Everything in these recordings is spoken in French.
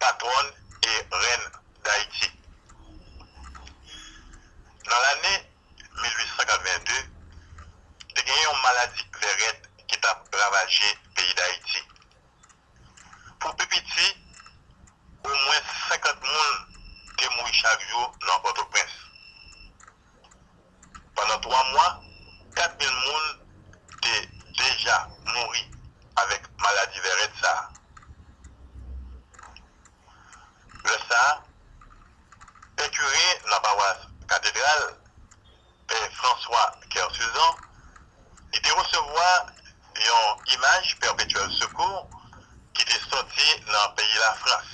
patronne et reine d'Haïti. Dans l'année 1882, te genye yon maladi verret ki ta ravaje peyi d'Haïti. Pou pepiti, ou mwen 50 moun te moui chak yo nan Frans.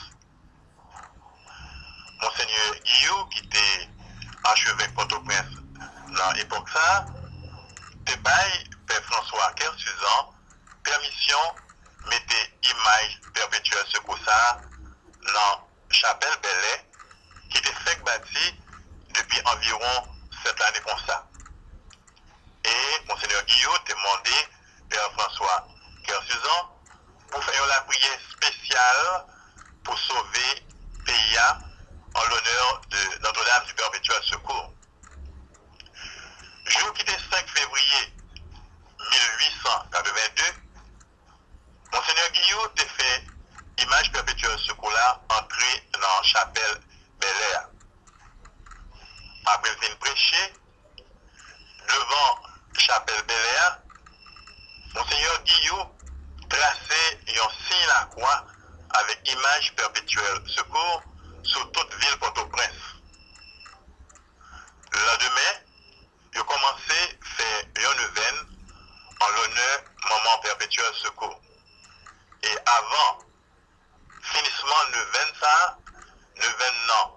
Monseigneur Guillou, ki te achevek Port-au-Prince nan epok sa, te pe François Kersuzan permisyon mette imaj perpetuel sekour sa nan chapel belè ki te fek bati depi environ set ane kon sa. E Monseigneur Guillaume te mande Père François Kersuzan pou fayon la priye spesyal pou sove PIA an l'honneur de Notre-Dame du Perpetuel Secours. Jou ki te 5 fevriye 1882, Monseigneur Guillaume te fe imaj Perpetuel Secours la antre nan chapel Belè. Apre fin preche, devan chapel Belè, Monseigneur Guillaume trase yon sin la kwa avek imaj Perpetuel Secours sou tout vil Port-au-Prince. Le demè, yo komanse fe yon neven an l'honneur Maman Perpetuel Secours. E avan finisman neven sa, neven nan, pot